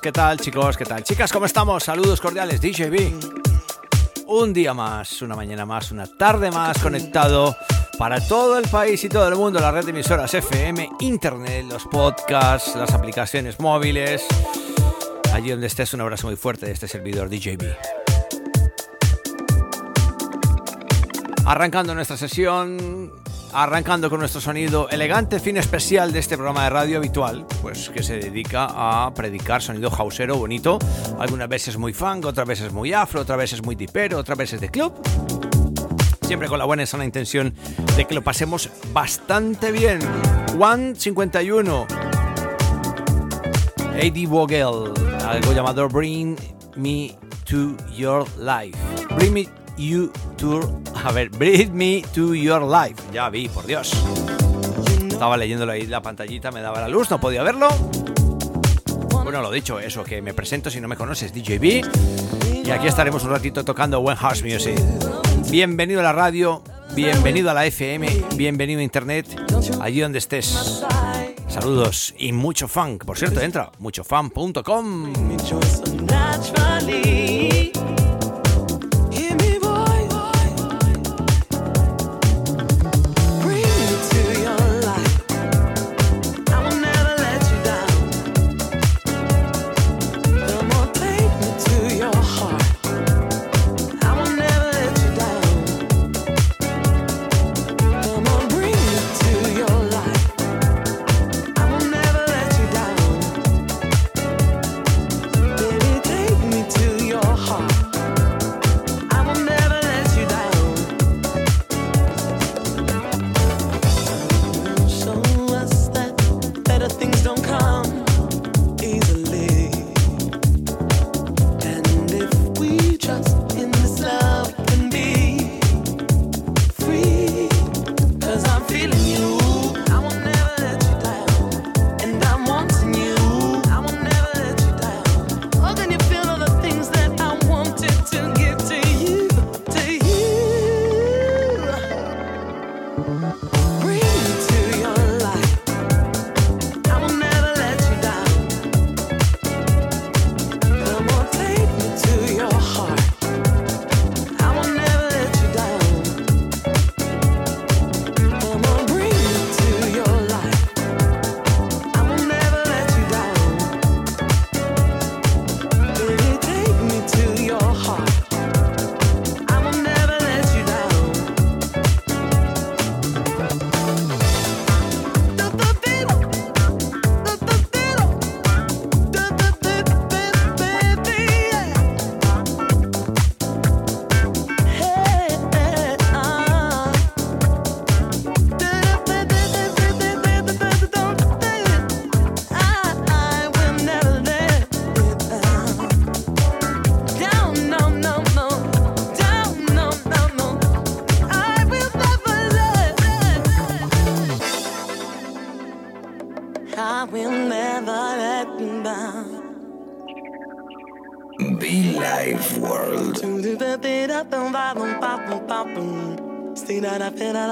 ¿qué tal chicos? ¿Qué tal? Chicas, ¿cómo estamos? Saludos cordiales, DJB. Un día más, una mañana más, una tarde más conectado para todo el país y todo el mundo, la red de emisoras FM, Internet, los podcasts, las aplicaciones móviles. Allí donde estés, un abrazo muy fuerte de este servidor DJB. Arrancando nuestra sesión, arrancando con nuestro sonido elegante, fin especial de este programa de radio habitual, pues que se dedica a predicar sonido hausero bonito, algunas veces muy funk, otras veces muy afro, otras veces muy dipero, otras veces de club. Siempre con la buena y sana intención de que lo pasemos bastante bien. One 51 A.D. Vogel, algo llamado Bring Me to Your Life. Bring Me You to... A ver, Bring Me to Your Life. Ya vi, por Dios. Estaba leyéndolo ahí la pantallita, me daba la luz, no podía verlo. Bueno, lo dicho, eso, que me presento si no me conoces, DJB. Y aquí estaremos un ratito tocando Buen House Music. Bienvenido a la radio, bienvenido a la FM, bienvenido a Internet, allí donde estés. Saludos y mucho funk. Por cierto, entra muchofan.com.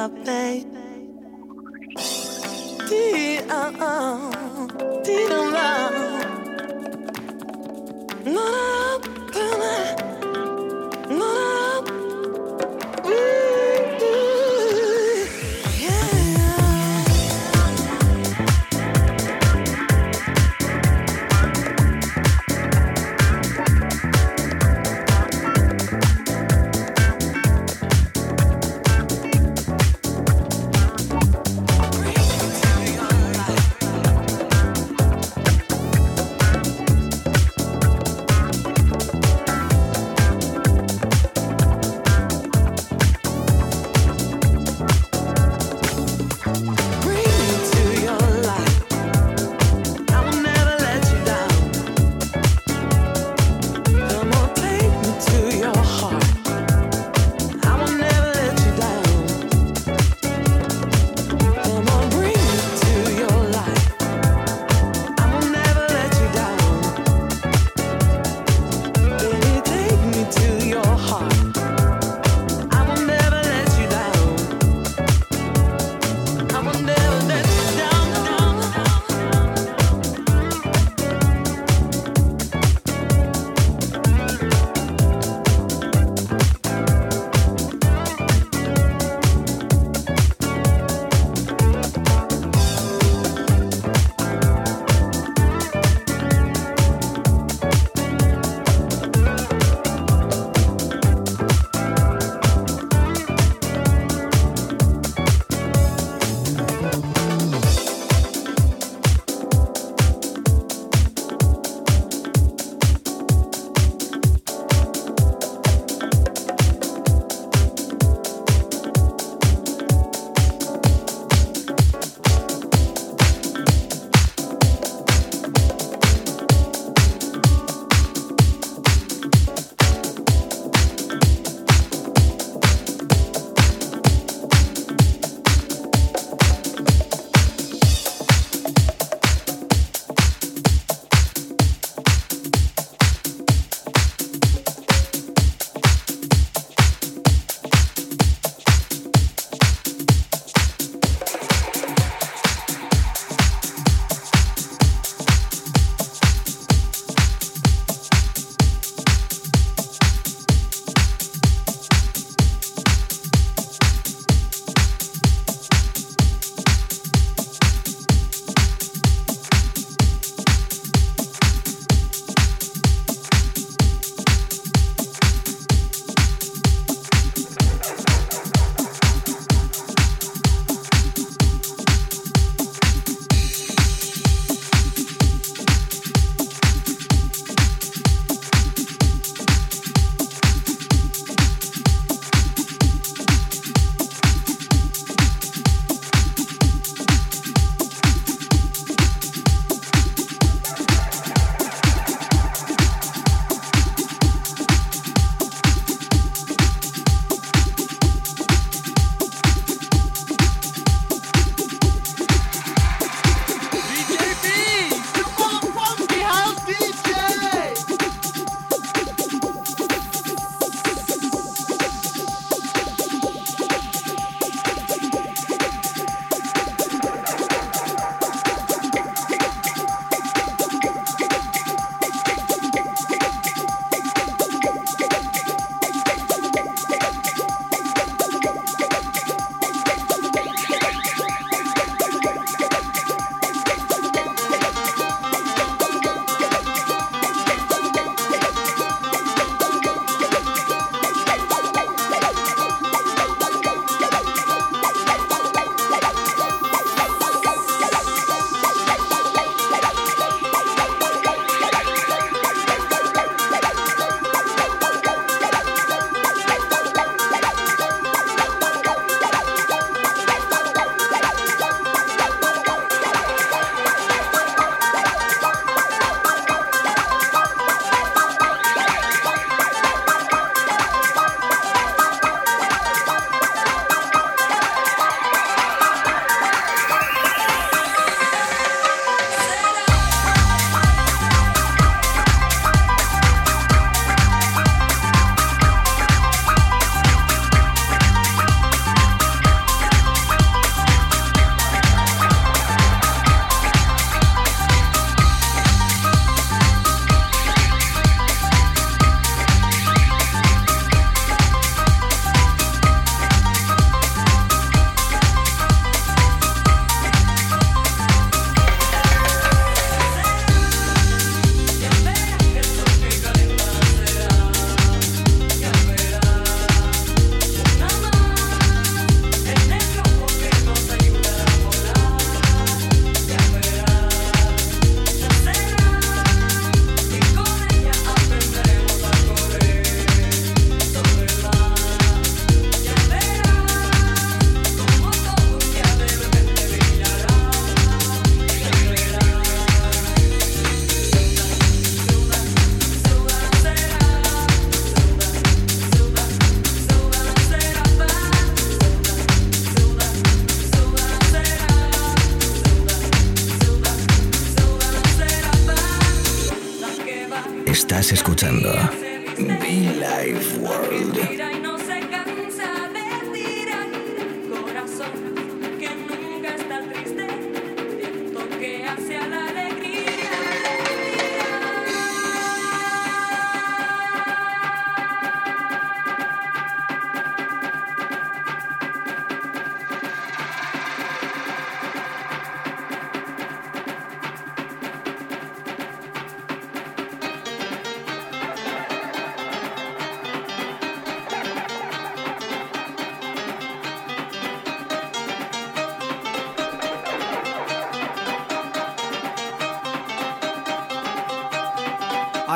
Estás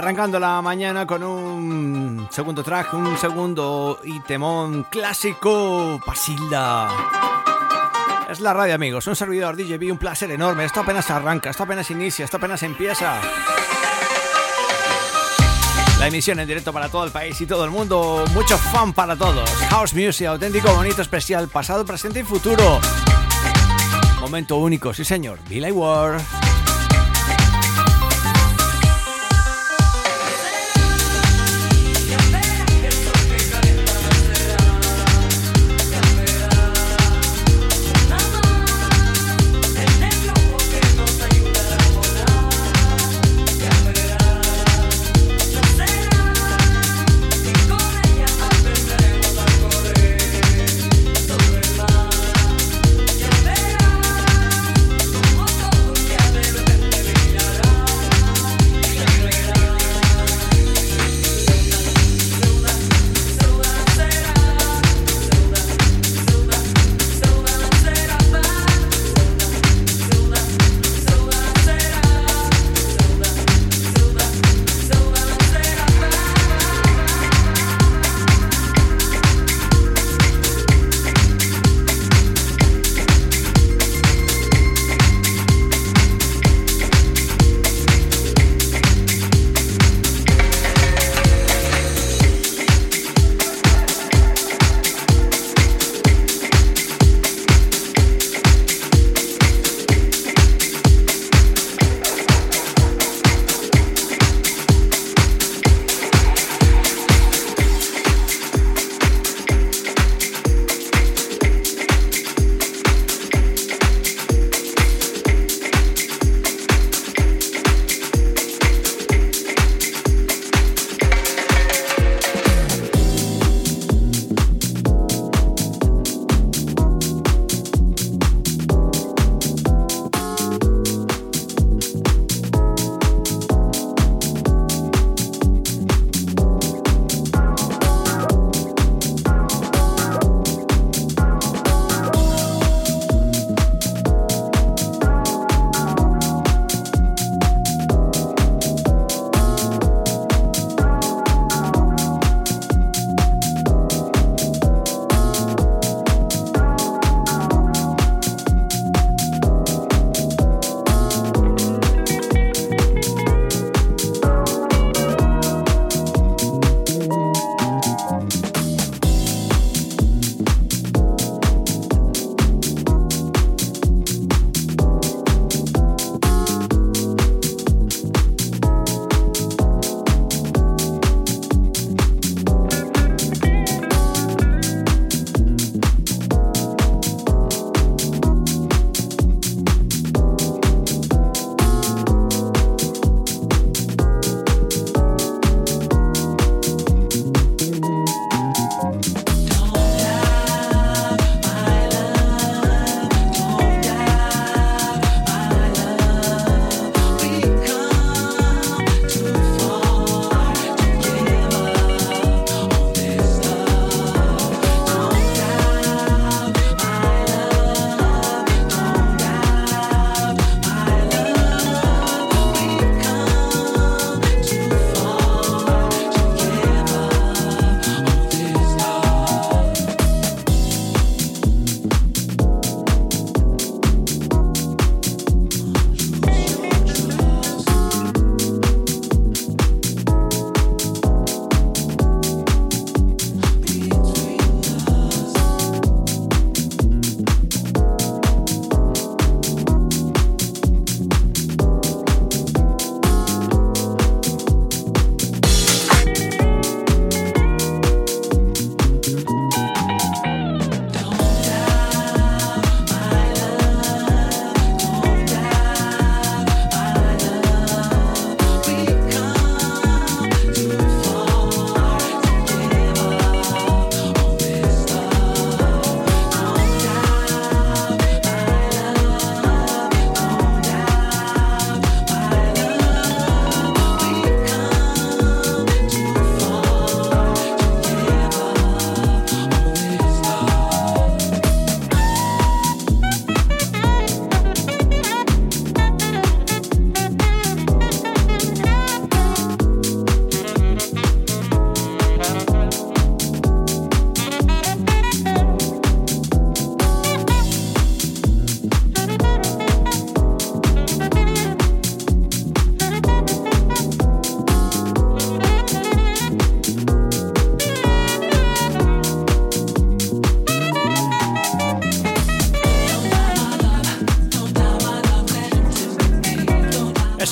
arrancando la mañana con un segundo track, un segundo y temón clásico, Pasilda. Es la radio, amigos, un servidor DJB, un placer enorme. Esto apenas arranca, esto apenas inicia, esto apenas empieza. La emisión en directo para todo el país y todo el mundo. Mucho fan para todos. House Music, auténtico, bonito, especial, pasado, presente y futuro. Momento único, sí señor. Billy Ward.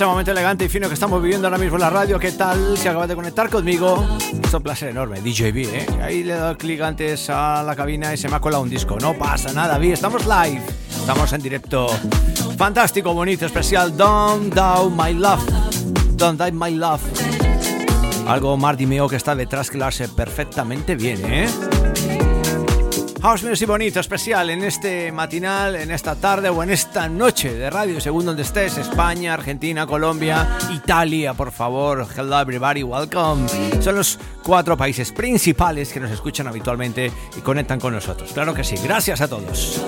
Momento elegante y fino que estamos viviendo ahora mismo en la radio. ¿Qué tal? Si acabas de conectar conmigo, es un placer enorme. DJB, ¿eh? Ahí le he dado clic antes a la cabina y se me ha colado un disco. No pasa nada, vi, estamos live. Estamos en directo. Fantástico, bonito, especial. Don't Down My Love. Don't Die My Love. Algo Marty Meo que está detrás que lo hace perfectamente bien, ¿eh? House Music bonito, especial en este matinal, en esta tarde o en esta noche de radio, según donde estés, España, Argentina, Colombia, Italia, por favor. Hello everybody, welcome. Son los cuatro países principales que nos escuchan habitualmente y conectan con nosotros. Claro que sí, gracias a todos.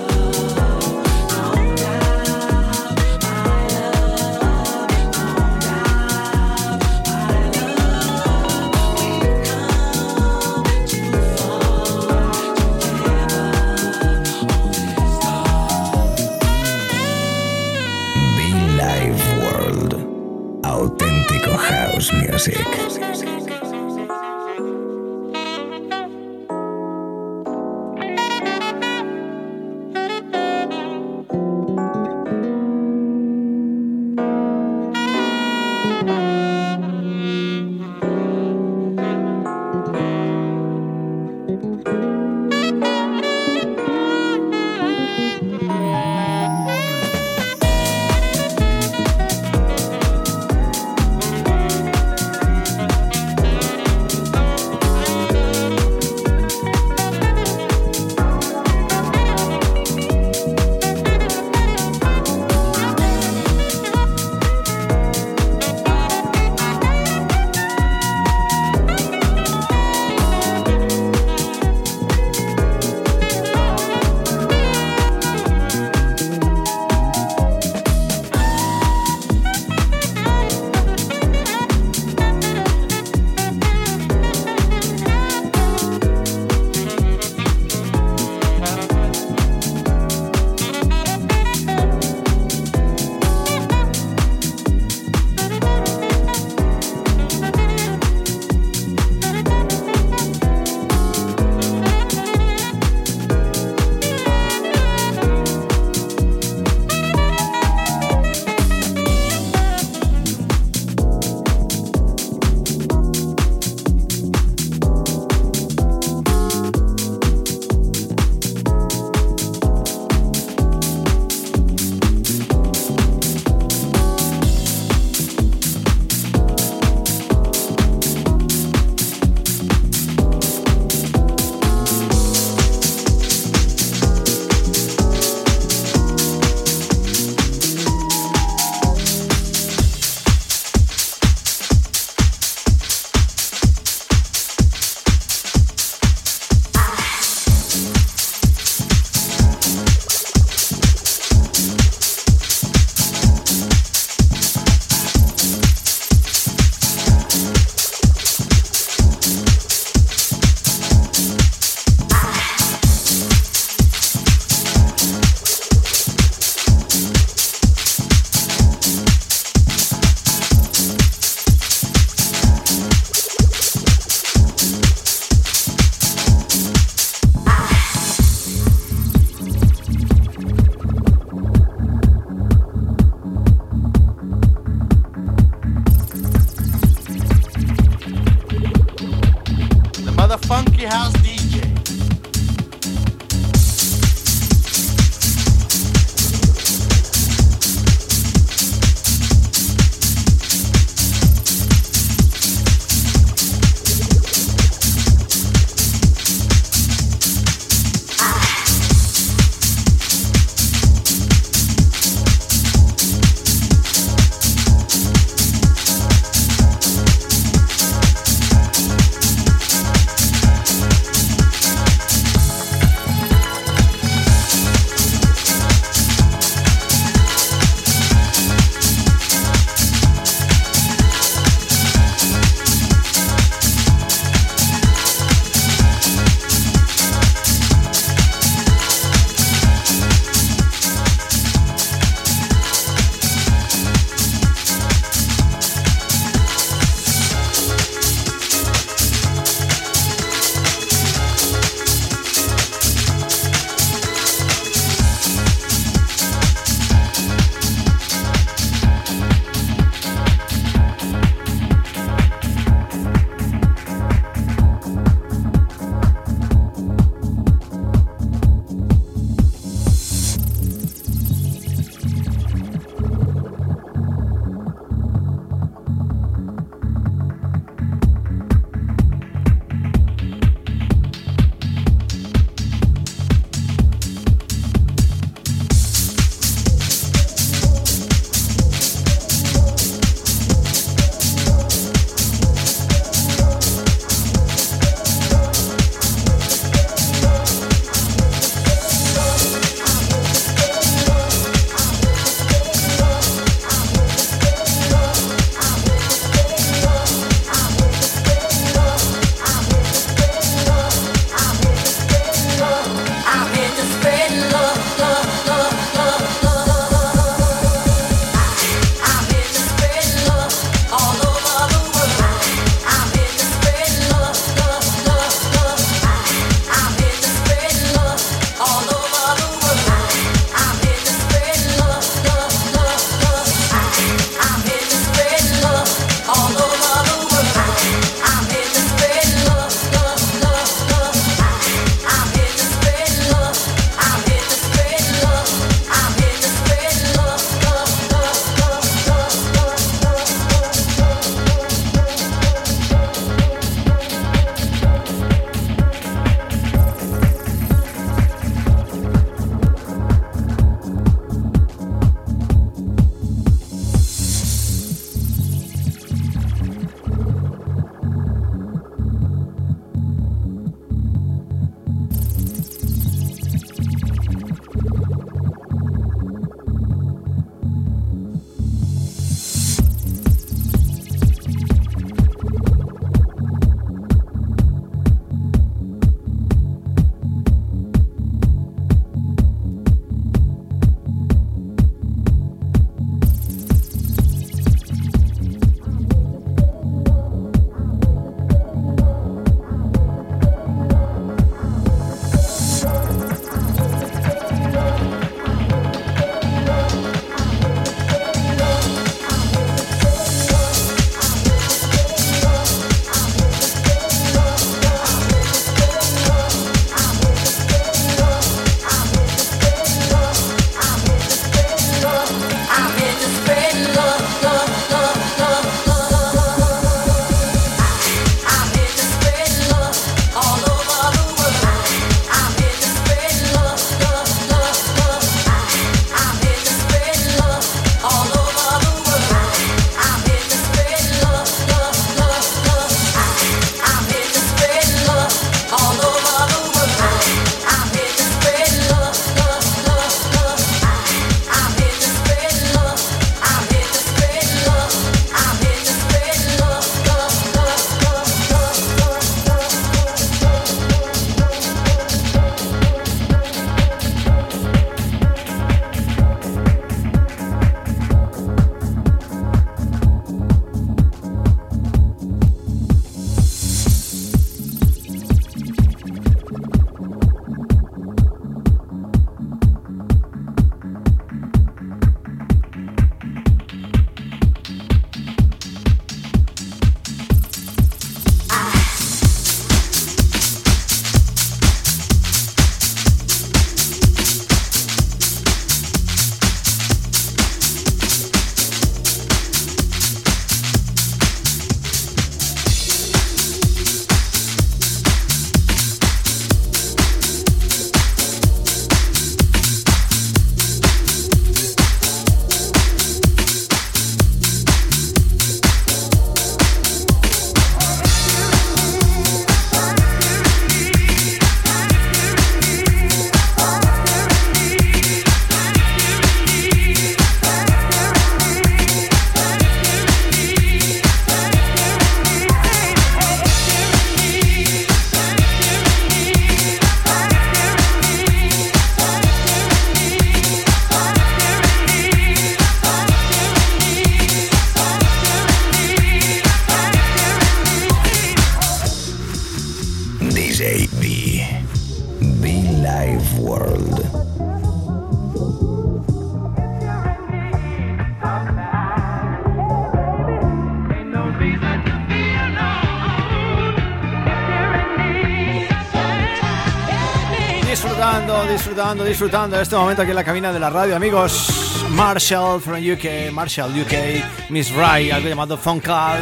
Disfrutando, de este momento aquí en la cabina de la radio, amigos. Marshall from UK, Marshall UK, Miss Ray, algo llamado Call.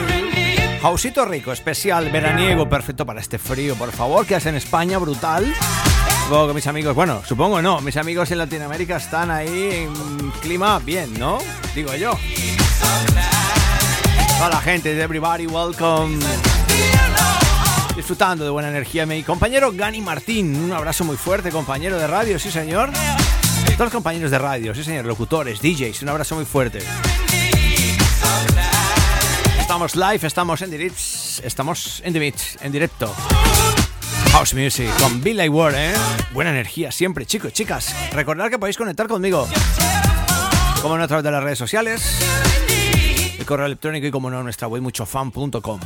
Hausito rico, especial, veraniego, perfecto para este frío, por favor, que hace en España, brutal. Supongo que mis amigos, bueno, supongo no, mis amigos en Latinoamérica están ahí en clima bien, ¿no? Digo yo. Hola gente, everybody, welcome. Disfrutando de buena energía, mi compañero Gani Martín. Un abrazo muy fuerte, compañero de radio, sí señor. Todos los compañeros de radio, sí señor, locutores, DJs, un abrazo muy fuerte. Estamos live, estamos en directo, estamos en directo, en directo. House Music con Billy Ward, ¿eh? Buena energía siempre, chicos, chicas. Recordad que podéis conectar conmigo. Como no a través de las redes sociales, el correo electrónico y como no nuestra web muchofan.com.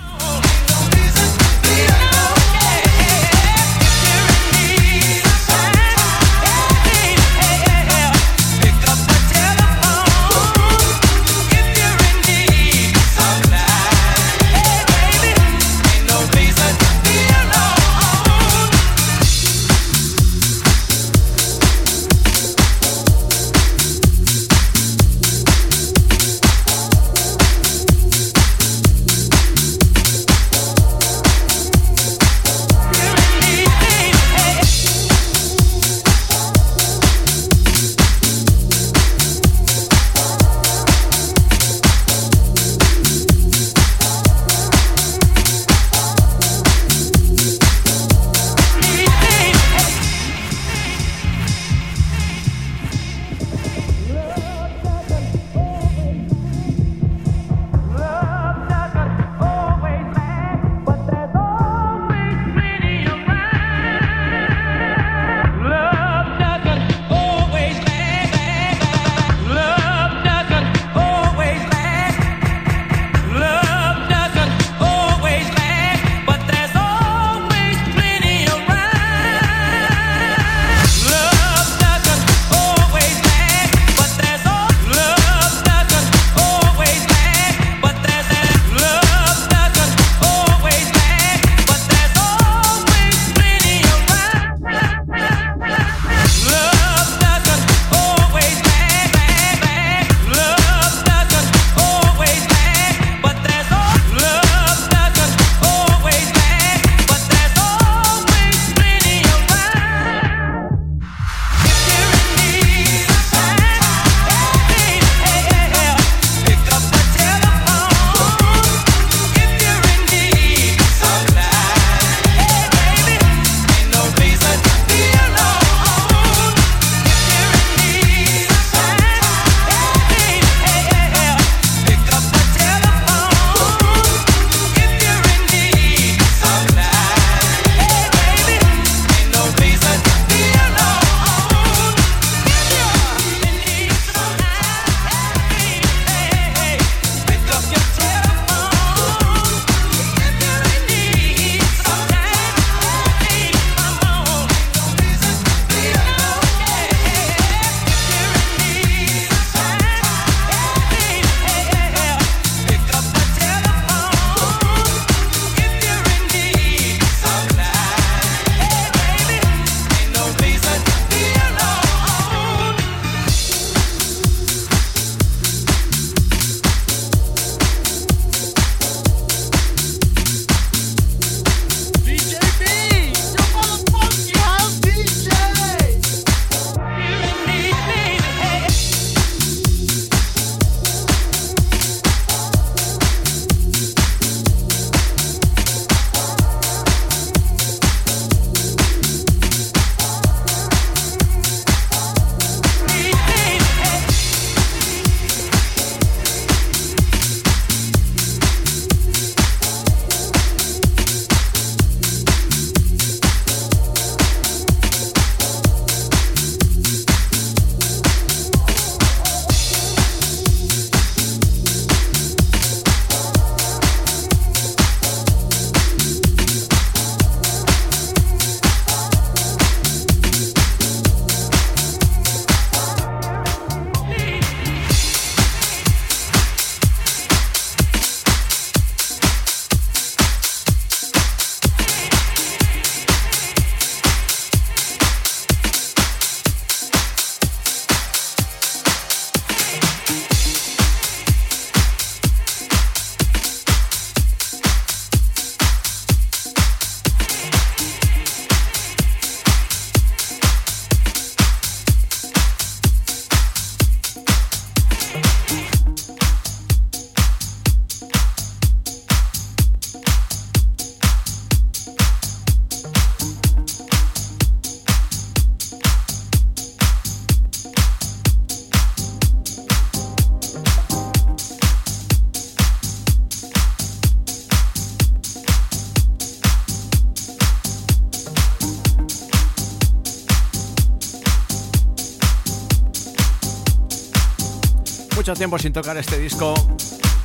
tiempo sin tocar este disco,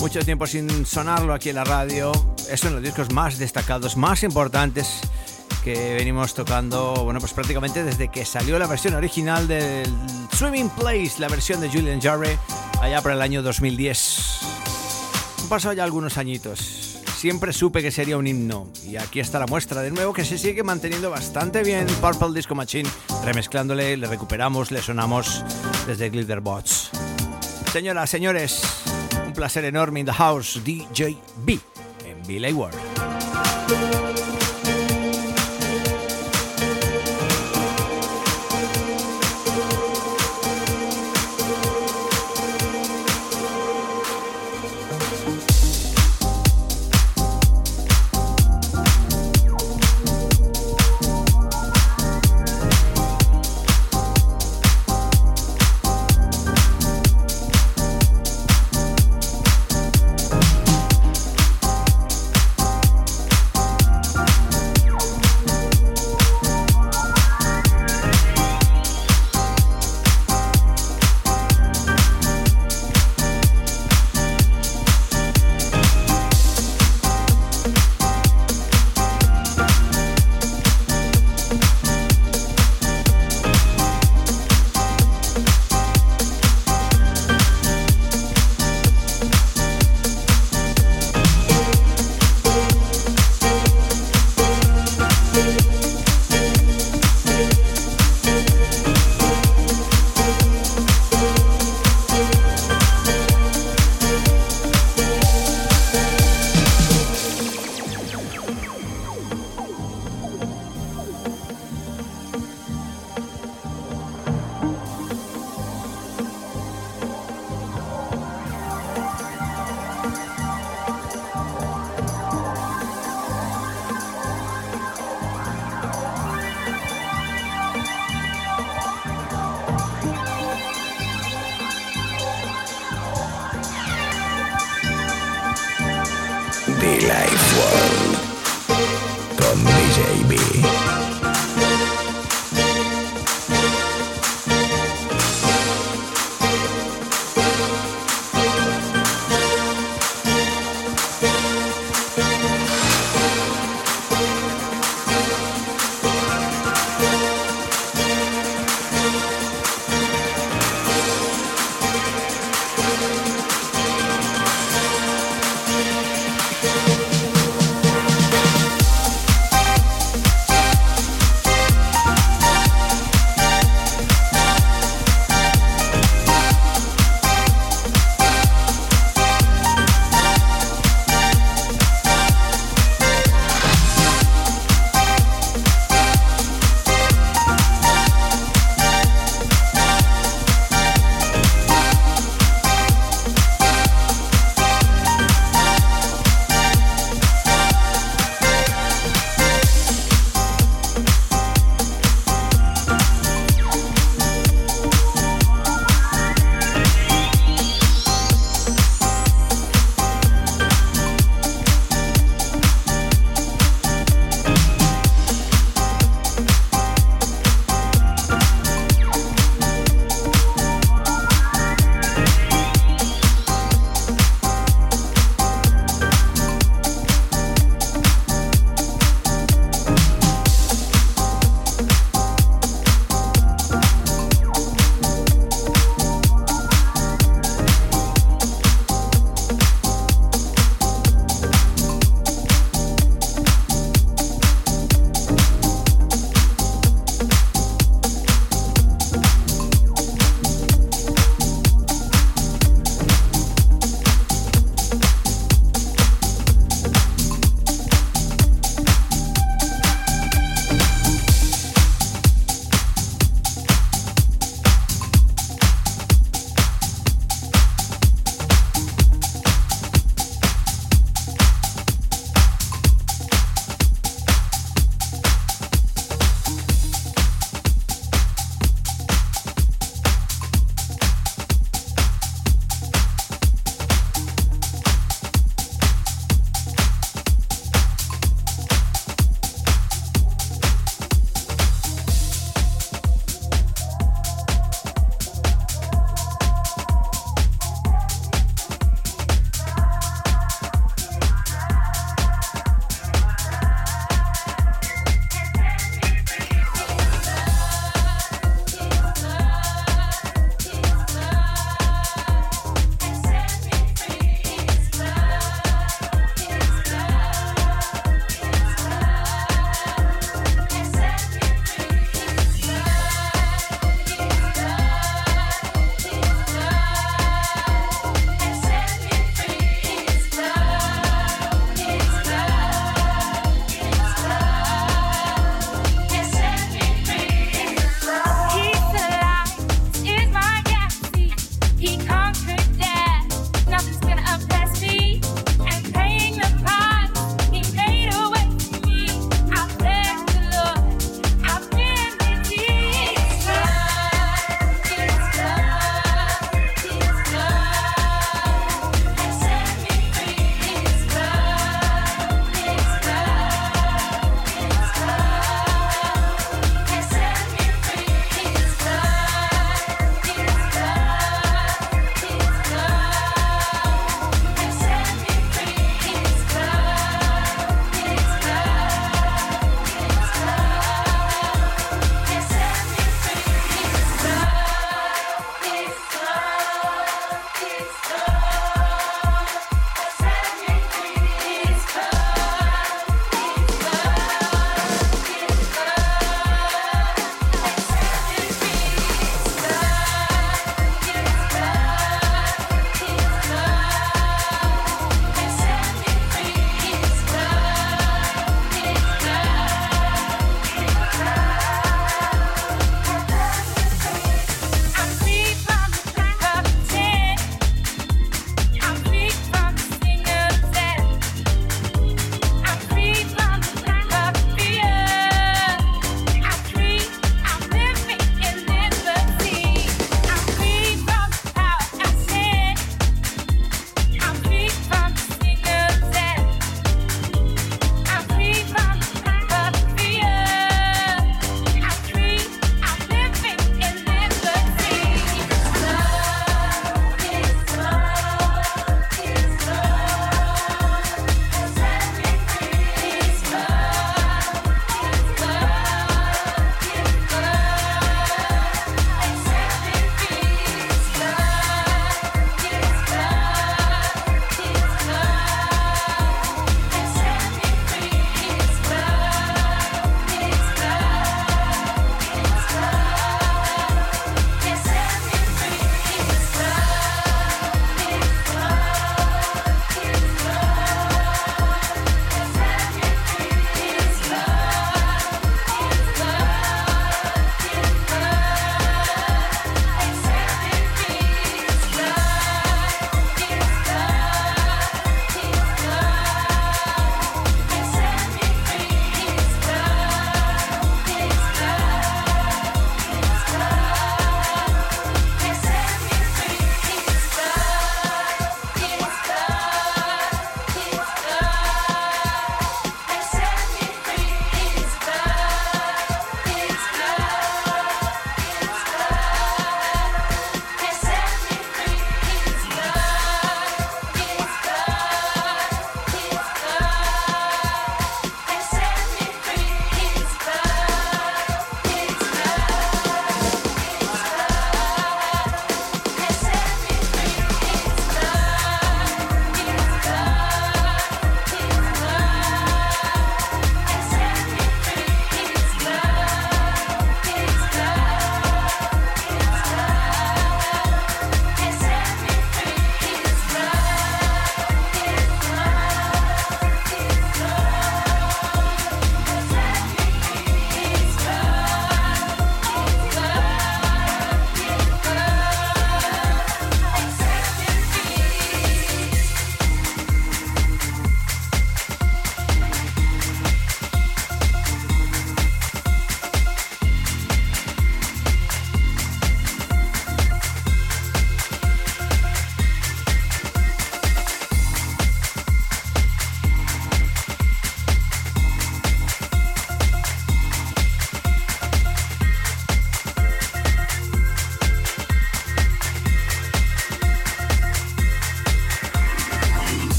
mucho tiempo sin sonarlo aquí en la radio. Es uno de los discos más destacados, más importantes que venimos tocando, bueno, pues prácticamente desde que salió la versión original del Swimming Place, la versión de Julian Jarre, allá por el año 2010. Han pasado ya algunos añitos. Siempre supe que sería un himno. Y aquí está la muestra de nuevo que se sigue manteniendo bastante bien. Purple Disco Machine, remezclándole, le recuperamos, le sonamos desde Glitterbots. Señoras, señores, un placer enorme in the house, DJ B en Billy World.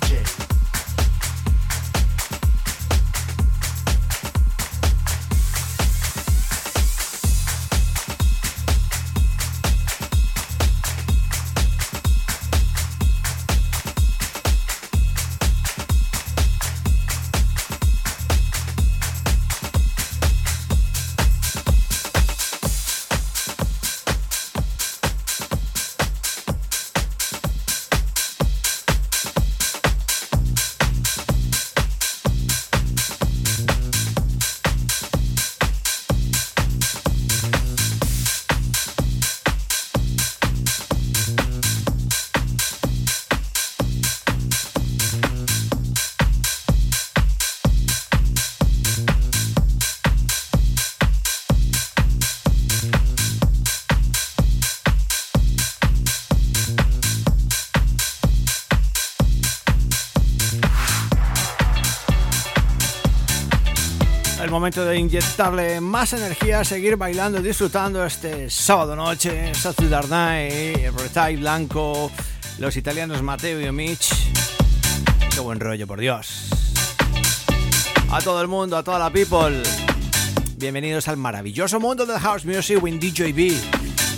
DJ. Momento de inyectarle más energía, seguir bailando, disfrutando este sábado noche, Saturday Night, Retail Blanco, los italianos Mateo y Mitch. Qué buen rollo, por Dios. A todo el mundo, a toda la people. Bienvenidos al maravilloso mundo del House Music with DJB.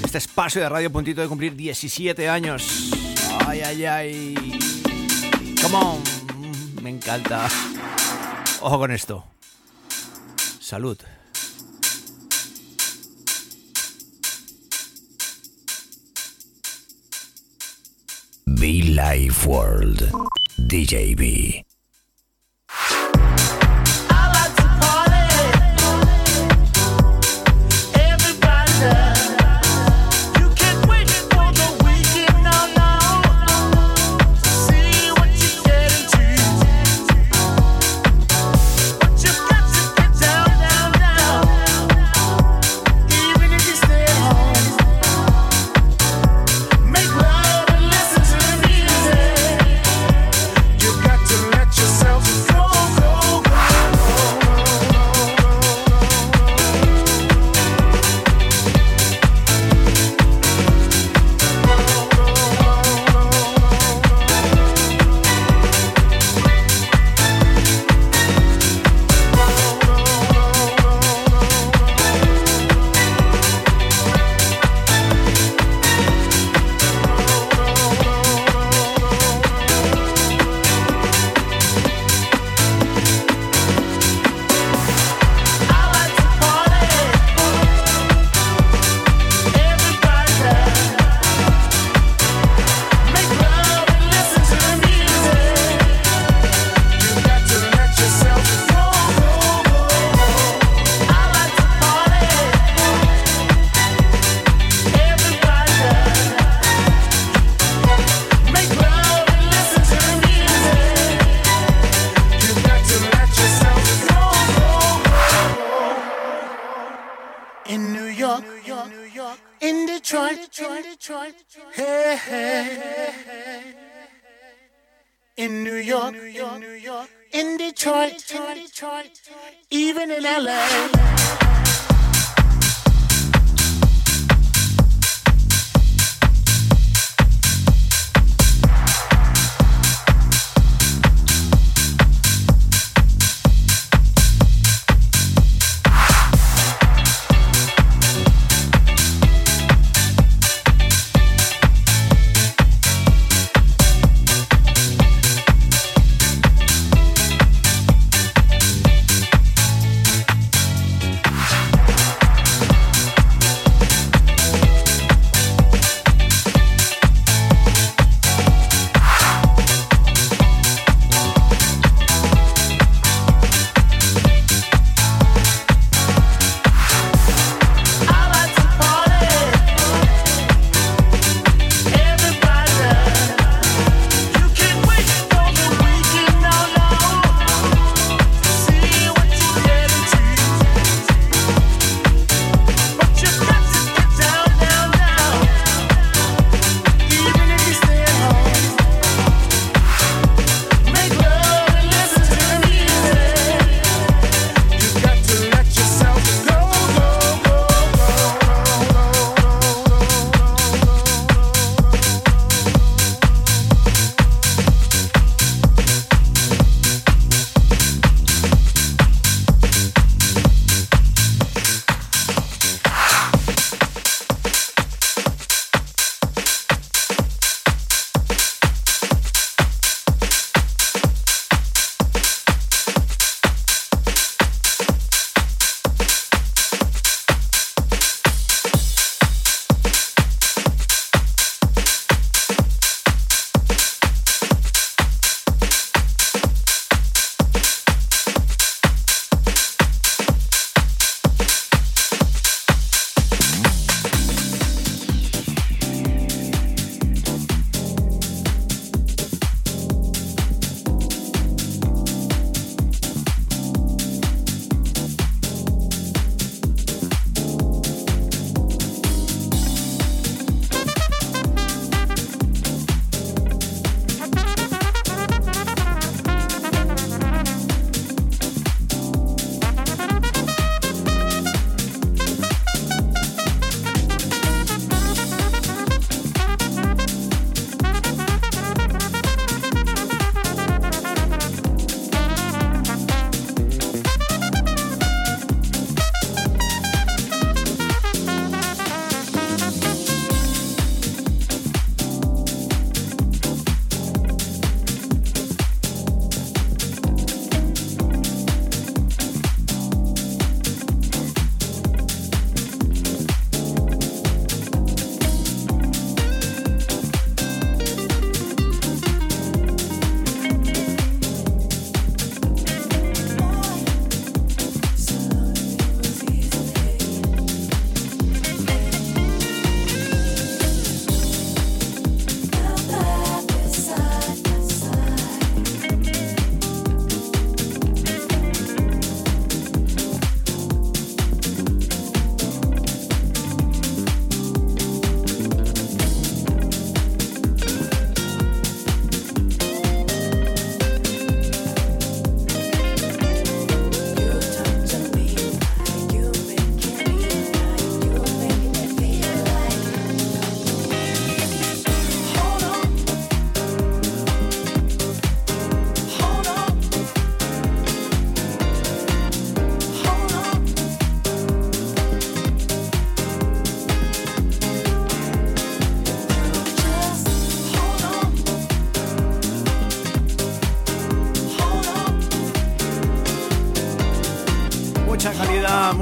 Este espacio de radio puntito de cumplir 17 años. Ay, ay, ay. Come on. Me encanta. Ojo con esto. Salud. Be Life World. DJB.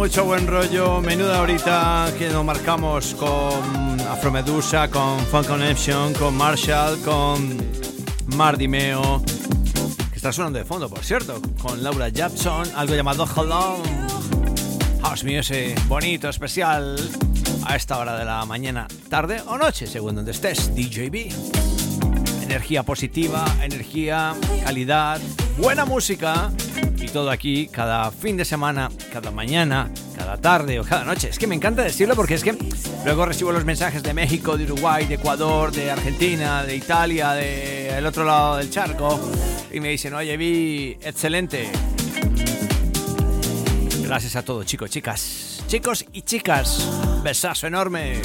Mucho buen rollo. Menuda ahorita que nos marcamos con Afromedusa, con Fun Connection, con Marshall, con Mardimeo. Que está sonando de fondo, por cierto. Con Laura Jackson, algo llamado Hello. House Music, bonito, especial. A esta hora de la mañana, tarde o noche, según donde estés. DJB. Energía positiva, energía, calidad, buena música y todo aquí cada fin de semana, cada mañana, cada tarde o cada noche. Es que me encanta decirlo porque es que luego recibo los mensajes de México, de Uruguay, de Ecuador, de Argentina, de Italia, del otro lado del charco y me dicen, oye, vi, excelente. Gracias a todos, chicos, chicas, chicos y chicas. Besazo enorme.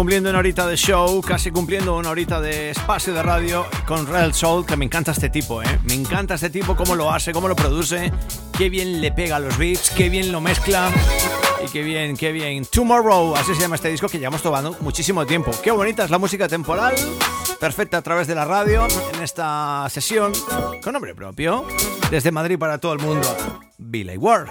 Cumpliendo una horita de show, casi cumpliendo una horita de espacio de radio con Real Soul, que me encanta este tipo, ¿eh? Me encanta este tipo, cómo lo hace, cómo lo produce, qué bien le pega a los beats, qué bien lo mezcla. Y qué bien, qué bien. Tomorrow, así se llama este disco que llevamos tomando muchísimo tiempo. Qué bonita es la música temporal, perfecta a través de la radio, en esta sesión, con nombre propio, desde Madrid para todo el mundo. Billy Ward.